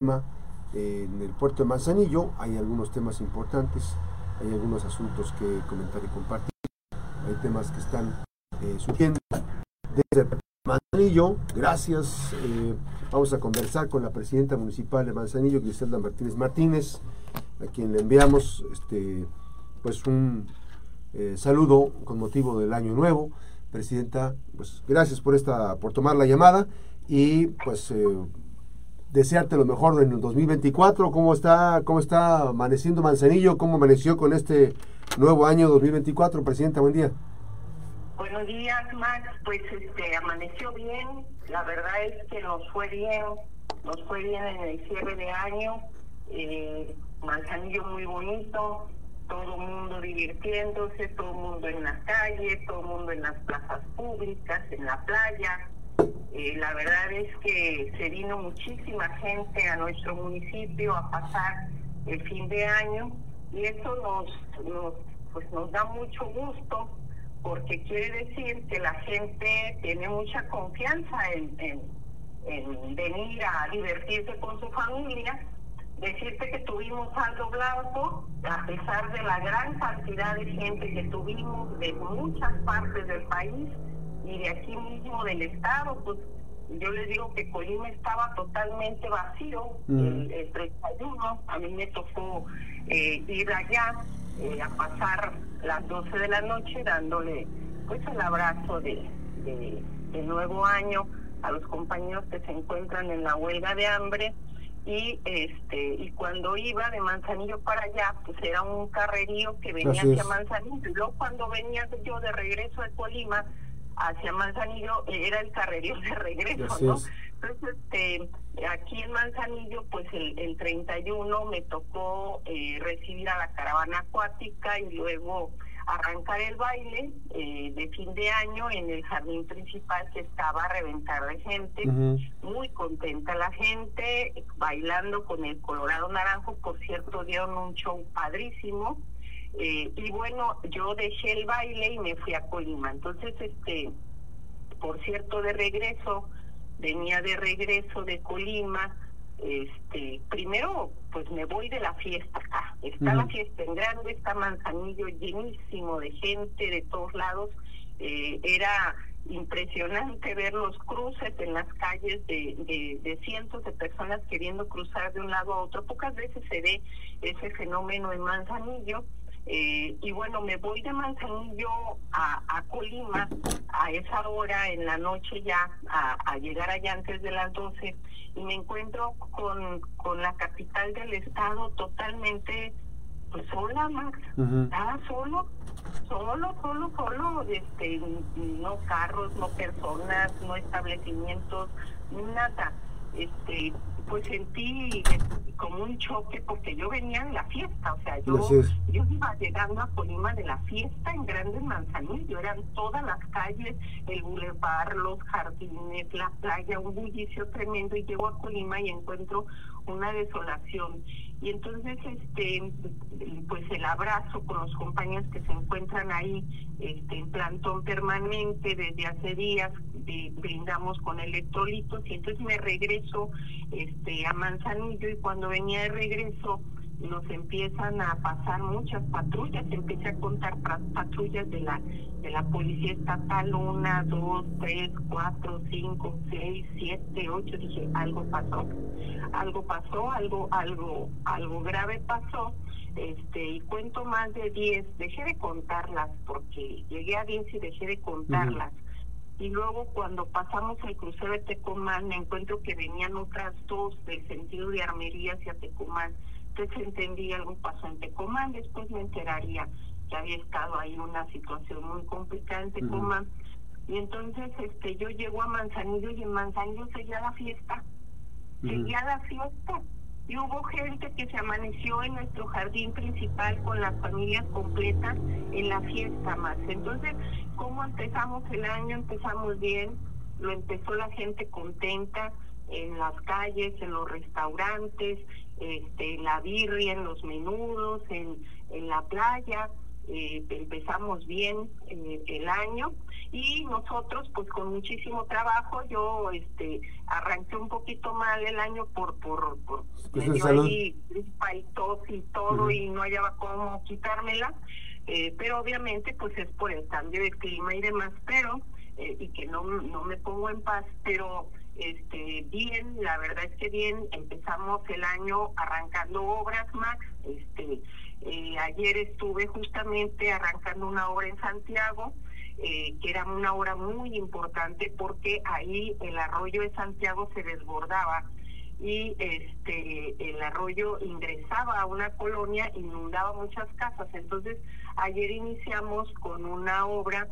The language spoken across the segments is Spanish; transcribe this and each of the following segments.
en el puerto de Manzanillo. Hay algunos temas importantes, hay algunos asuntos que comentar y compartir. Hay temas que están eh, surgiendo desde Manzanillo. Gracias. Eh, vamos a conversar con la presidenta municipal de Manzanillo, Griselda Martínez Martínez, a quien le enviamos este, pues un eh, saludo con motivo del año nuevo. Presidenta, pues gracias por esta, por tomar la llamada y pues desearte lo mejor en el 2024. ¿Cómo está, cómo está amaneciendo Manzanillo? ¿Cómo amaneció con este nuevo año 2024? Presidenta, buen día. Buenos días, Max. Pues este amaneció bien. La verdad es que nos fue bien, nos fue bien en el cierre de año. Eh, Manzanillo muy bonito, todo el mundo divirtiéndose, todo el mundo en las calles, todo el mundo en las plazas públicas, en la playa. Eh, la verdad es que se vino muchísima gente a nuestro municipio a pasar el fin de año y eso nos, nos, pues nos da mucho gusto porque quiere decir que la gente tiene mucha confianza en, en, en venir a divertirse con su familia. Decirte que tuvimos saldo blanco, a pesar de la gran cantidad de gente que tuvimos de muchas partes del país y de aquí mismo del estado, pues yo les digo que Colima estaba totalmente vacío el, 31, a mí me tocó eh, ir allá eh, a pasar las 12 de la noche dándole pues el abrazo de, de, de nuevo año a los compañeros que se encuentran en la huelga de hambre. Y este y cuando iba de Manzanillo para allá pues era un carrerío que venía hacia Manzanillo. Y luego cuando venía yo de regreso de Colima hacia Manzanillo era el carrerío de regreso no entonces este aquí en Manzanillo pues el, el 31 me tocó eh, recibir a la caravana acuática y luego arrancar el baile eh, de fin de año en el jardín principal que estaba a reventar de gente, muy contenta la gente, bailando con el Colorado Naranjo, por cierto dieron un show padrísimo, eh, y bueno, yo dejé el baile y me fui a Colima, entonces este, por cierto de regreso, venía de regreso de Colima, este, primero pues me voy de la fiesta acá. Está la fiesta en grande, está Manzanillo llenísimo de gente de todos lados. Eh, era impresionante ver los cruces en las calles de, de, cientos de personas queriendo cruzar de un lado a otro. Pocas veces se ve ese fenómeno en Manzanillo. Eh, y bueno, me voy de Manzanillo a, a, Colima a esa hora en la noche ya, a, a llegar allá antes de las 12 y me encuentro con, con la capital del estado totalmente pues sola Max. Estaba solo solo solo solo este no carros no personas no establecimientos nada. Este pues sentí como un choque porque yo venía de la fiesta, o sea, yo, yo iba llegando a Colima de la fiesta en Grandes Manzanillo, eran todas las calles, el bulevar, los jardines, la playa, un bullicio tremendo y llego a Colima y encuentro una desolación. Y entonces, este, pues el abrazo con los compañeros que se encuentran ahí, este, en plantón permanente desde hace días, brindamos con electrolitos y entonces me regreso este a Manzanillo y cuando venía de regreso nos empiezan a pasar muchas patrullas, empecé a contar patrullas de la de la policía estatal, una, dos, tres, cuatro, cinco, seis, siete, ocho, dije, algo pasó, algo pasó, algo, algo, algo grave pasó, este, y cuento más de diez, dejé de contarlas porque llegué a diez y dejé de contarlas y luego cuando pasamos el crucero de Tecomán me encuentro que venían otras dos del sentido de Armería hacia Tecomán. Entonces entendí algo pasó en Tecomán, después me enteraría que había estado ahí una situación muy complicada en Tecomán. Y entonces este yo llego a Manzanillo y en Manzanillo seguía la fiesta. Seguía la fiesta y hubo gente que se amaneció en nuestro jardín principal con las familias completas en la fiesta más. Entonces, ¿cómo empezamos el año? Empezamos bien, lo empezó la gente contenta en las calles, en los restaurantes, este, en la birria, en los menudos, en, en la playa. Eh, empezamos bien eh, el año. Y nosotros pues con muchísimo trabajo yo este arranqué un poquito mal el año por por, por Pues, me dio ahí gripa y tos y todo y no hallaba cómo quitármela. Eh, pero obviamente pues es por el cambio de clima y demás pero eh, y que no no me pongo en paz pero este bien la verdad es que bien empezamos el año arrancando obras Max este eh, ayer estuve justamente arrancando una obra en Santiago eh, que era una obra muy importante porque ahí el arroyo de Santiago se desbordaba y este el arroyo ingresaba a una colonia, inundaba muchas casas. Entonces, ayer iniciamos con una obra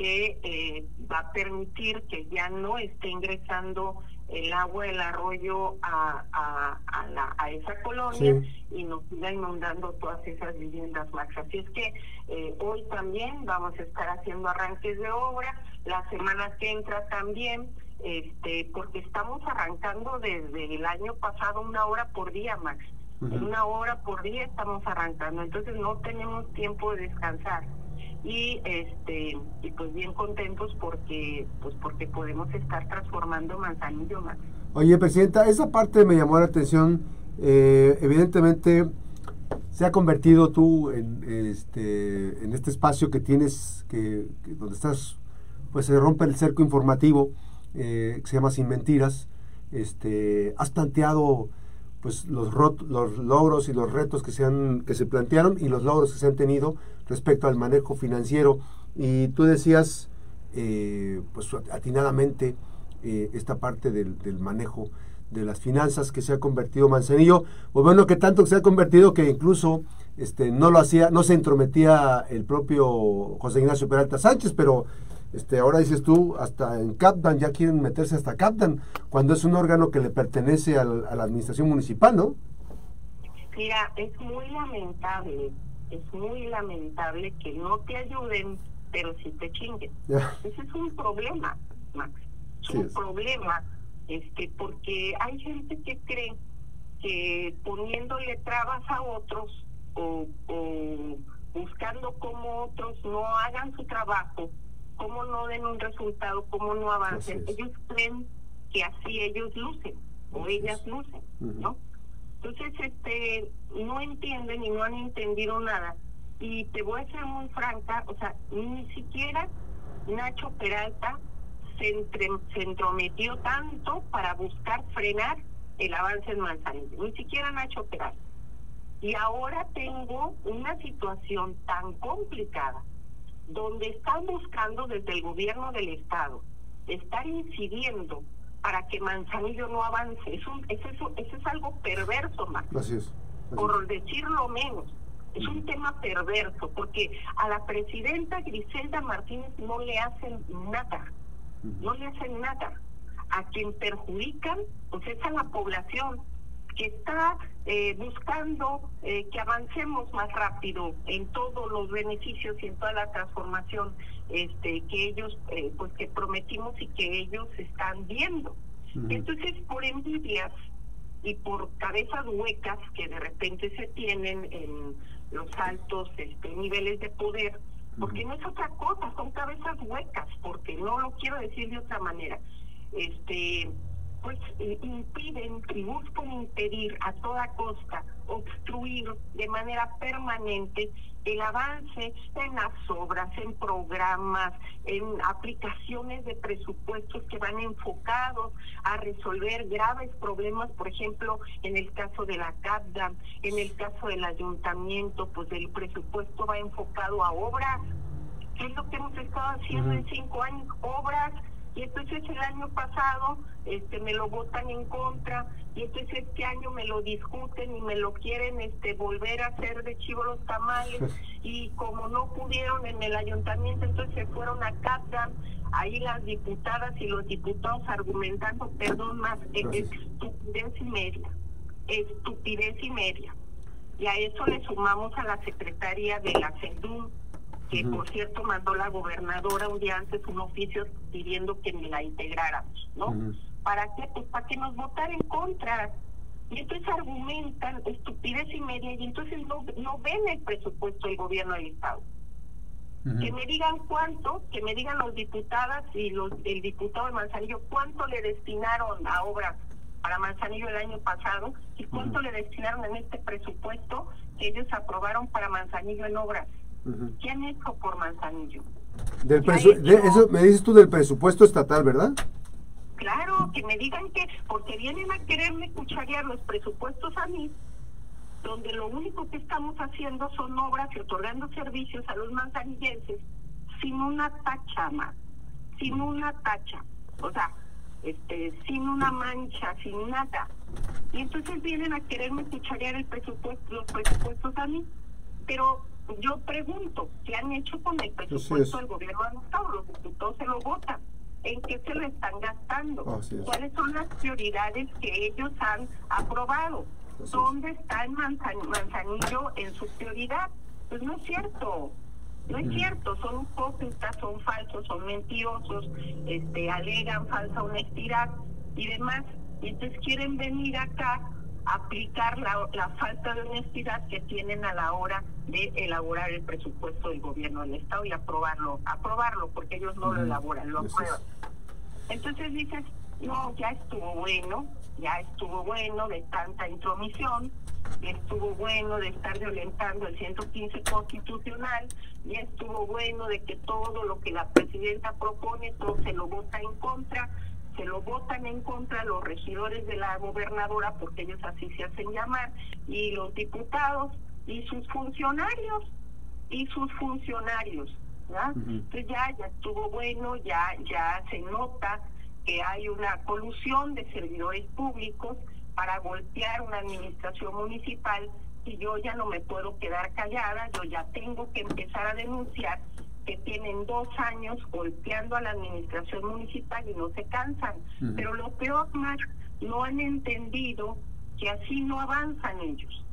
que eh, va a permitir que ya no esté ingresando el agua del arroyo a, a, a, la- a esa colonia Sí. y nos siga inundando todas esas viviendas, Max. Así es que eh, hoy también vamos a estar haciendo arranques de obra, la semana que entra también, este, porque estamos arrancando desde el año pasado una hora por día, Max. Una hora por día estamos arrancando, entonces no tenemos tiempo de descansar y este y pues bien contentos porque pues porque podemos estar transformando Manzanillo Max. Oye, Presidenta, esa parte me llamó la atención. Eh, evidentemente, se ha convertido tú en este, en este espacio que tienes, que, que donde estás, pues se rompe el cerco informativo, eh, que se llama Sin Mentiras. Este, has planteado pues los, los logros y los retos que se han que se plantearon y los logros que se han tenido respecto al manejo financiero. Y tú decías eh, pues atinadamente eh, esta parte del, manejo de las finanzas que se ha convertido Manzanillo, o bueno que tanto se ha convertido que incluso este no lo hacía, no se entrometía el propio José Ignacio Peralta Sánchez, pero este ahora dices tú hasta en Capdan ya quieren meterse hasta Capdan cuando es un órgano que le pertenece al- a la administración municipal, ¿no? Mira, es muy lamentable, es muy lamentable que no te ayuden, pero sí te chinguen. Ese es un problema, Max. Es Sí un es. problema, este, porque hay gente que cree que poniéndole trabas a otros o, o buscando cómo otros no hagan su trabajo, cómo no den un resultado, cómo no avancen, ellos creen que así ellos lucen o Así ellas es. lucen. ¿no? Entonces, este, no entienden y no han entendido nada. Y te voy a ser muy franca, o sea, ni siquiera Nacho Peralta se, entre- se entrometió tanto para buscar frenar el avance en Manzanillo, ni siquiera Nacho Peralta. Y ahora tengo una situación tan complicada, donde están buscando desde el gobierno del Estado estar incidiendo para que Manzanillo no avance. Es un, es eso, eso es algo perverso, más Así es. así por decirlo menos. Es un tema perverso, porque a la presidenta Griselda Martínez no le hacen nada, no le hacen nada. A quien perjudican, pues es a la población que está eh, buscando eh, que avancemos más rápido en todos los beneficios y en toda la transformación este, que ellos, eh, pues que prometimos y que ellos están viendo. Ujú. Entonces, por envidias y por cabezas huecas que de repente se tienen en los altos este, niveles de poder, porque no es otra cosa, son cabezas huecas, porque no lo quiero decir de otra manera. Este, pues eh, impiden y buscan impedir a toda costa, obstruir de manera permanente el avance en las obras, en programas, en aplicaciones de presupuestos que van enfocados a resolver graves problemas, por ejemplo, en el caso de la CAPDA, en el caso del ayuntamiento, pues el presupuesto va enfocado a obras, que es lo que hemos estado haciendo en cinco años, obras, y entonces el año pasado este me lo votan en contra y entonces este año me lo discuten y me lo quieren este volver a hacer de chivo los tamales y como no pudieron en el ayuntamiento entonces se fueron a Capdan ahí las diputadas y los diputados argumentando perdón más eh, Gracias. estupidez y media estupidez y media. Y a eso le sumamos a la secretaria de la CEDUM que por cierto mandó la gobernadora un día antes un oficio pidiendo que la integráramos, ¿no? ¿Para qué? Pues para que nos votara en contra. Y entonces argumentan estupidez y media y entonces no, no ven el presupuesto del gobierno del Estado. Que me digan cuánto, que me digan los diputadas y los el diputado de Manzanillo cuánto le destinaron a obras para Manzanillo el año pasado y cuánto le destinaron en este presupuesto que ellos aprobaron para Manzanillo en obras. ¿Qué han hecho por Manzanillo? Del eso me dices tú del presupuesto estatal, ¿verdad? Claro, que me digan que, porque vienen a quererme cucharear los presupuestos a mí, donde lo único que estamos haciendo son obras y otorgando servicios a los manzanillenses sin una tacha más, sin una tacha, o sea, este, sin una mancha, sin nada. Y entonces vienen a quererme cucharear el presupuesto, los presupuestos a mí. Pero yo pregunto, ¿qué han hecho con el presupuesto del gobierno del Estado? Los diputados se lo votan. ¿En qué se lo están gastando? ¿Cuáles son las prioridades que ellos han aprobado? ¿Dónde está el manzanillo en su prioridad? Pues no es cierto. No es cierto, son hipócritas, son falsos, son mentirosos, este, alegan falsa honestidad y demás. Y entonces quieren venir acá aplicar la, la falta de honestidad que tienen a la hora de elaborar el presupuesto del gobierno del Estado y aprobarlo, aprobarlo, porque ellos no lo elaboran, lo aprueban. Entonces dices, no, ya estuvo bueno, ya estuvo bueno de tanta intromisión, estuvo bueno de estar violentando el 115 constitucional, y estuvo bueno de que todo lo que la presidenta propone, todo se lo vota en contra, se lo votan en contra los regidores de la gobernadora, porque ellos así se hacen llamar, y los diputados y sus funcionarios, y sus funcionarios. Entonces ya, ya estuvo bueno, ya, ya se nota que hay una colusión de servidores públicos para golpear una administración municipal y yo ya no me puedo quedar callada, yo ya tengo que empezar a denunciar que tienen dos años golpeando a la administración municipal y no se cansan. Pero lo peor más, no han entendido que así no avanzan ellos,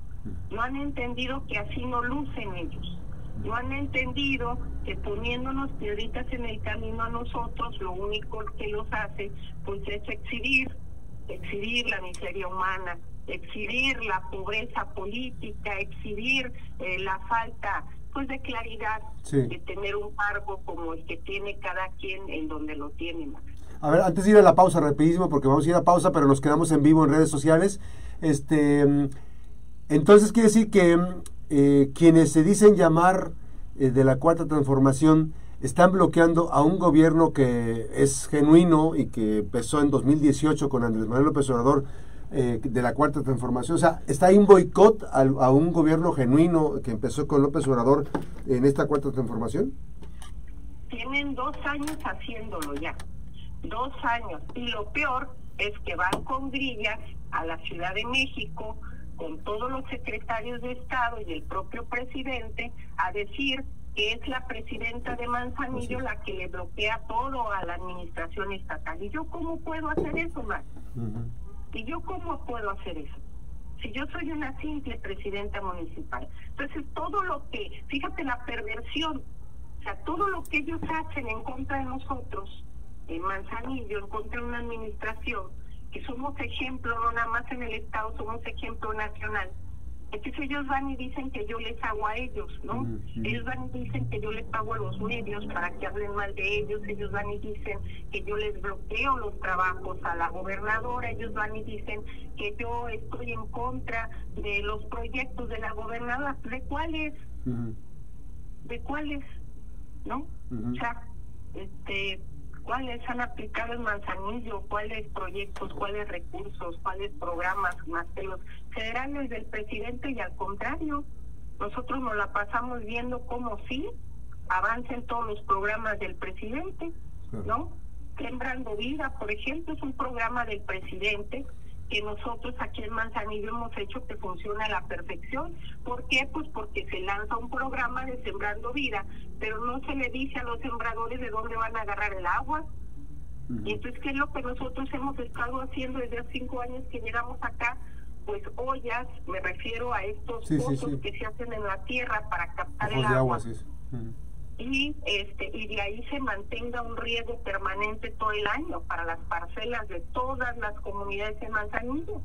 no han entendido que así no lucen ellos, no han entendido que poniéndonos piedritas en el camino a nosotros, lo único que los hace pues es exhibir exhibir la miseria humana, exhibir la pobreza política, exhibir eh, la falta pues de claridad de tener un cargo como el que tiene cada quien en donde lo tiene. A ver, antes de ir a la pausa rapidísimo, porque vamos a ir a pausa, pero nos quedamos en vivo en redes sociales. Este, entonces quiere decir que eh, quienes se dicen llamar eh, de la cuarta transformación están bloqueando a un gobierno que es genuino y que empezó en 2018 con Andrés Manuel López Obrador eh, de la Cuarta Transformación. O sea, ¿está ahí un boicot a, un gobierno genuino que empezó con López Obrador en esta Cuarta Transformación? Tienen dos años haciéndolo ya. Dos años. Y lo peor es que van con grillas a la Ciudad de México con todos los secretarios de Estado y el propio presidente a decir que es la presidenta de Manzanillo la que le bloquea todo a la administración estatal. ¿Y yo cómo puedo hacer eso, Max? ¿Y yo cómo puedo hacer eso? Si yo soy una simple presidenta municipal. Entonces, todo lo que, fíjate la perversión, o sea, todo lo que ellos hacen en contra de nosotros, en Manzanillo, en contra de una administración, que somos ejemplo, no nada más en el Estado, somos ejemplo nacional entonces ellos van y dicen que yo les hago a ellos, ¿no? Ellos van y dicen que yo les pago a los medios para que hablen mal de ellos, ellos van y dicen que yo les bloqueo los trabajos a la gobernadora, ellos van y dicen que yo estoy en contra de los proyectos de la gobernadora. ¿De cuáles? ¿De cuáles? ¿No? O sea, este cuáles han aplicado en Manzanillo, cuáles proyectos, cuáles recursos, cuáles programas más que los federales del presidente y al contrario, nosotros nos la pasamos viendo cómo sí avancen todos los programas del presidente, ¿no? Sembrando Vida, por ejemplo, es un programa del presidente que nosotros aquí en Manzanillo hemos hecho que funcione a la perfección. ¿Por qué? Pues porque se lanza un programa de Sembrando Vida, pero no se le dice a los sembradores de dónde van a agarrar el agua. Y entonces, ¿qué es lo que nosotros hemos estado haciendo desde hace cinco años que llegamos acá? Pues ollas, me refiero a estos pozos que se hacen en la tierra para captar el agua. Y este y de ahí se mantenga un riego permanente todo el año para las parcelas de todas las comunidades de Manzanillo.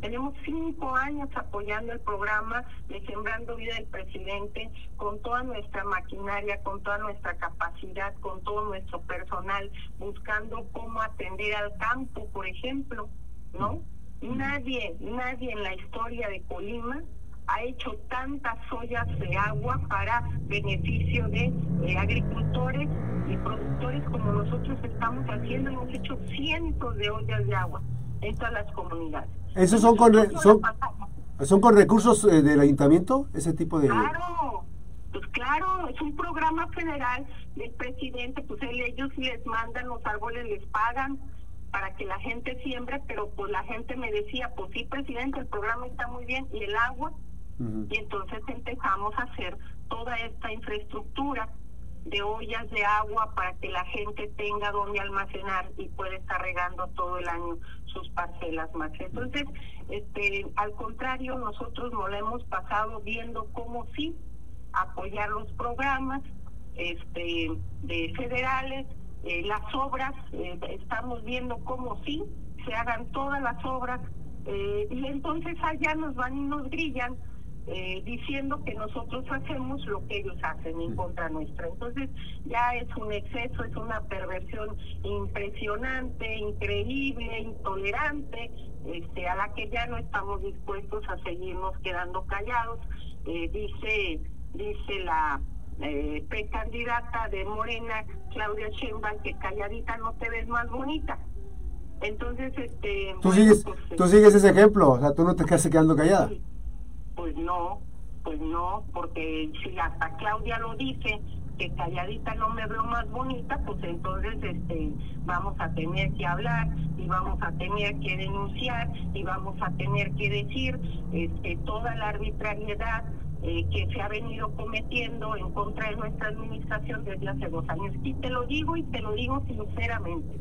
Tenemos cinco años apoyando el programa de Sembrando Vida del Presidente con toda nuestra maquinaria, con toda nuestra capacidad, con todo nuestro personal, buscando cómo atender al campo, por ejemplo, ¿no? Nadie, nadie en la historia de Colima ha hecho tantas ollas de agua para beneficio de eh, agricultores y productores como nosotros estamos haciendo. Hemos hecho cientos de ollas de agua en todas las comunidades. ¿Esos son con, son, son con recursos eh, del ayuntamiento, ese tipo de...? Claro, pues claro, es un programa federal del presidente, pues ellos les mandan los árboles, les pagan para que la gente siembre, pero pues la gente me decía, pues sí, presidente, el programa está muy bien, y el agua, y entonces empezamos a hacer toda esta infraestructura de ollas de agua para que la gente tenga donde almacenar y pueda estar regando todo el año sus parcelas más. Entonces, este, al contrario, nosotros nos lo hemos pasado viendo cómo sí apoyar los programas este, de federales, eh, las obras, eh, estamos viendo cómo sí se hagan todas las obras eh, y entonces allá nos van y nos grillan eh, diciendo que nosotros hacemos lo que ellos hacen en contra nuestra. Entonces ya es un exceso, es una perversión impresionante, increíble, intolerante, este, a la que ya no estamos dispuestos a seguirnos quedando callados. Eh, dice, dice la eh, precandidata de Morena, Claudia Sheinbaum, que calladita no te ves más bonita. Entonces, este... Tú, sigues, pues, tú sigues ese ejemplo, o sea, tú no te quedas quedando callada. Pues no, pues no, porque si hasta Claudia lo dice, que calladita no me veo más bonita, pues entonces este vamos a tener que hablar y vamos a tener que denunciar y vamos a tener que decir este toda la arbitrariedad eh, que se ha venido cometiendo en contra de nuestra administración desde hace dos años. Y te lo digo y te lo digo sinceramente.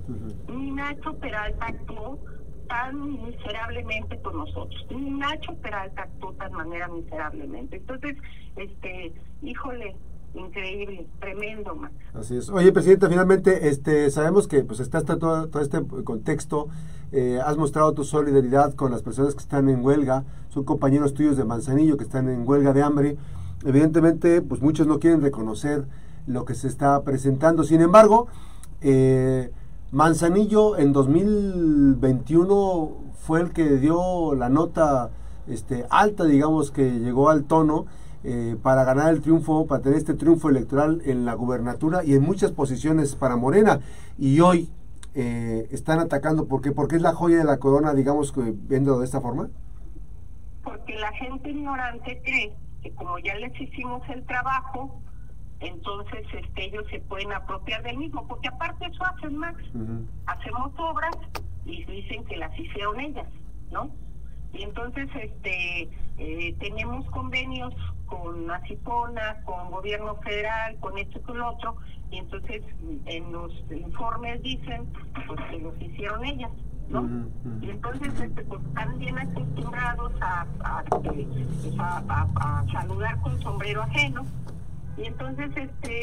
Ni Nacho Peralta actuó tan miserablemente con nosotros. Nacho Peralta actuó tan manera miserablemente. Entonces, este, híjole, increíble, tremendo, Max. Así es. Oye, Presidenta, finalmente, este, sabemos que pues está, todo, todo este contexto, eh, has mostrado tu solidaridad con las personas que están en huelga, son compañeros tuyos de Manzanillo que están en huelga de hambre. Evidentemente, pues muchos no quieren reconocer lo que se está presentando. Sin embargo, eh, Manzanillo en 2021 fue el que dio la nota este, alta, digamos, que llegó al tono eh, para ganar el triunfo, para tener este triunfo electoral en la gubernatura y en muchas posiciones para Morena. Y hoy eh, están atacando, ¿por qué? Porque es la joya de la corona, digamos, que viendo de esta forma. Porque la gente ignorante cree que como ya les hicimos el trabajo, entonces este, ellos se pueden apropiar del mismo, porque aparte eso hacen Max, hacemos obras y dicen que las hicieron ellas, ¿no? Y entonces este eh, tenemos convenios con Acipona, con gobierno federal, con esto y con lo otro, y entonces en los informes dicen pues que los hicieron ellas. ¿no? Y entonces este, pues, están bien acostumbrados a, a, pues, a, a saludar con sombrero ajeno, y entonces, este,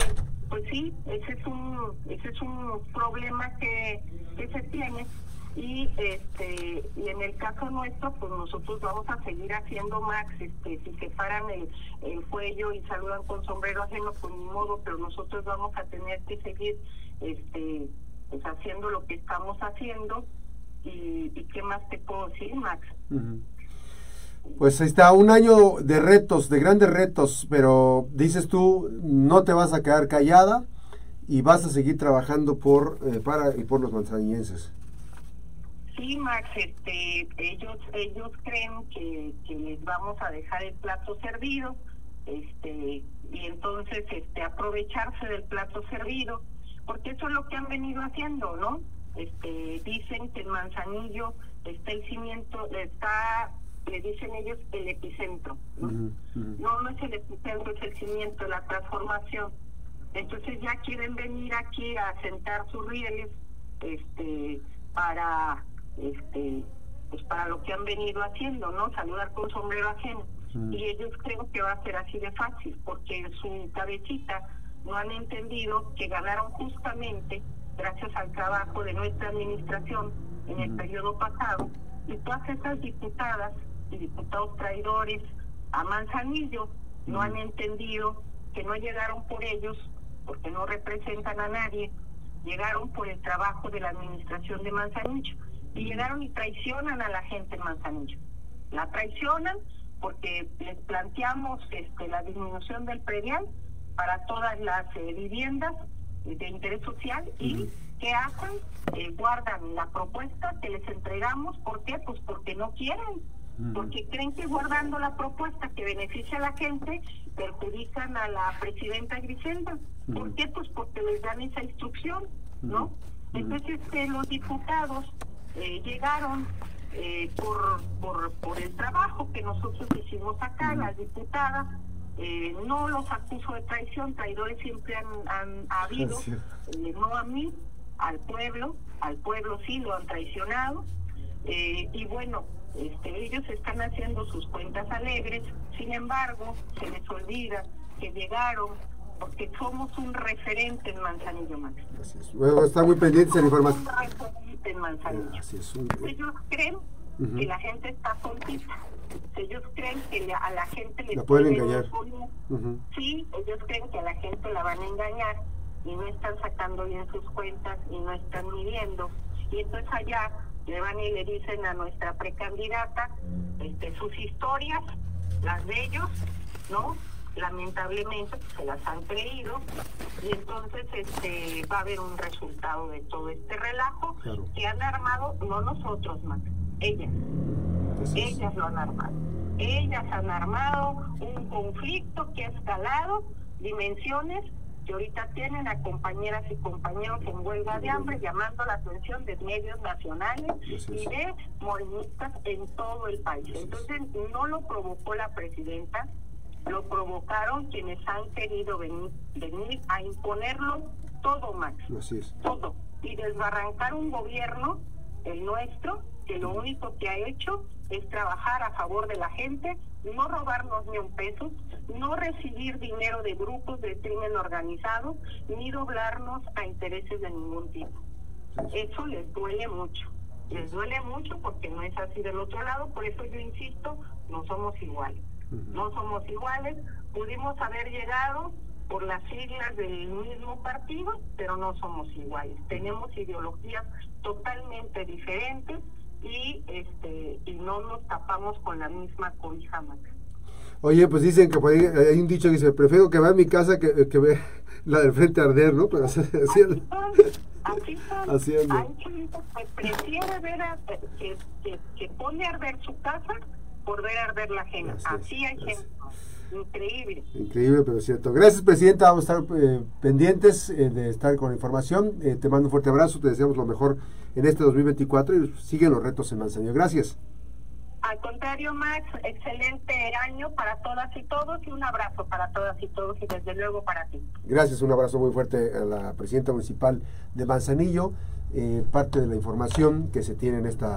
pues sí, ese es un, ese es un problema que, que se tiene. Y este y en el caso nuestro pues nosotros vamos a seguir haciendo Max este si se paran el, el cuello y saludan con sombrero ajeno pues ni modo pero nosotros vamos a tener que seguir este pues haciendo lo que estamos haciendo. Y, y qué más te puedo decir Max pues está, un año de retos, de grandes retos, pero dices tú, no te vas a quedar callada y vas a seguir trabajando por eh, para y por los manzanillenses. Sí, Max, este, ellos ellos creen que, que les vamos a dejar el plato servido, este, y entonces este aprovecharse del plato servido, porque eso es lo que han venido haciendo, ¿no? Este, dicen que el Manzanillo está el cimiento, está le dicen ellos el epicentro. ¿no? no, es el epicentro, es el cimiento, la transformación. Entonces ya quieren venir aquí a sentar sus rieles este, para este pues para lo que han venido haciendo, ¿no? Saludar con sombrero ajeno. Y ellos creo que va a ser así de fácil, porque en su cabecita no han entendido que ganaron justamente gracias al trabajo de nuestra administración en el periodo pasado Y todas esas diputadas y diputados traidores a Manzanillo no han entendido que no llegaron por ellos, porque no representan a nadie, llegaron por el trabajo de la administración de Manzanillo y llegaron y traicionan a la gente en Manzanillo. La traicionan porque les planteamos este, la disminución del predial para todas las eh, viviendas de interés social y ¿qué hacen? Eh, guardan la propuesta que les entregamos. ¿Por qué? Pues porque no quieren. Porque creen que guardando la propuesta que beneficia a la gente, perjudican a la presidenta Griselda. ¿Por qué? Pues porque les dan esa instrucción, ¿no? Entonces este, los diputados eh, llegaron eh, por, por, por el trabajo que nosotros hicimos acá, las diputadas, eh, no los acuso de traición, traidores siempre han, han habido, eh, no a mí, al pueblo, al pueblo sí lo han traicionado, eh, y bueno, este, ellos están haciendo sus cuentas alegres, sin embargo, se les olvida que llegaron porque somos un referente en Manzanillo Max. Bueno, está muy pendiente la información. Un referente en Manzanillo. Así es, Ellos creen que la gente está tontita. Ellos creen que a la gente le La pueden engañar. Sí, ellos creen que a la gente la van a engañar y no están sacando bien sus cuentas y no están midiendo. Y entonces allá le van y le dicen a nuestra precandidata este, sus historias, las de ellos, ¿no? Lamentablemente pues, se las han creído y entonces este va a haber un resultado de todo este relajo Claro. que han armado, no nosotros más, ellas. Ellas lo han armado. Ellas han armado un conflicto que ha escalado dimensiones que ahorita tienen a compañeras y compañeros en huelga de hambre llamando la atención de medios nacionales y de morenistas en todo el país. Entonces no lo provocó la presidenta, lo provocaron quienes han querido venir, venir a imponerlo todo, Max Así es. todo y desbarrancar un gobierno, el nuestro, que lo único que ha hecho es trabajar a favor de la gente, no robarnos ni un peso, no recibir dinero de grupos de crimen organizado, ni doblarnos a intereses de ningún tipo. Eso les duele mucho, les duele mucho porque no es así del otro lado, por eso yo insisto, no somos iguales, no somos iguales, pudimos haber llegado por las siglas del mismo partido, pero no somos iguales. Tenemos ideologías totalmente diferentes y este y no nos tapamos con la misma cobija Max. Oye, pues dicen que por ahí hay un dicho que dice, prefiero que vea mi casa que, que vea la del frente arder, ¿no? Pero así, así. Así. Así. Hay gente que prefiere ver a- que, que, que pone a arder su casa por ver arder la ajena. Así hay gente. Increíble. Increíble, pero cierto. Gracias, Presidenta. Vamos a estar eh, pendientes eh, de estar con la información. Eh, te mando un fuerte abrazo, te deseamos lo mejor en este 2024 y siguen los retos en Manzanillo. Gracias. Al contrario, Max, excelente año para todas y todos y un abrazo para todas y todos y desde luego para ti. Gracias, un abrazo muy fuerte a la Presidenta Municipal de Manzanillo. Eh, parte de la información que se tiene en esta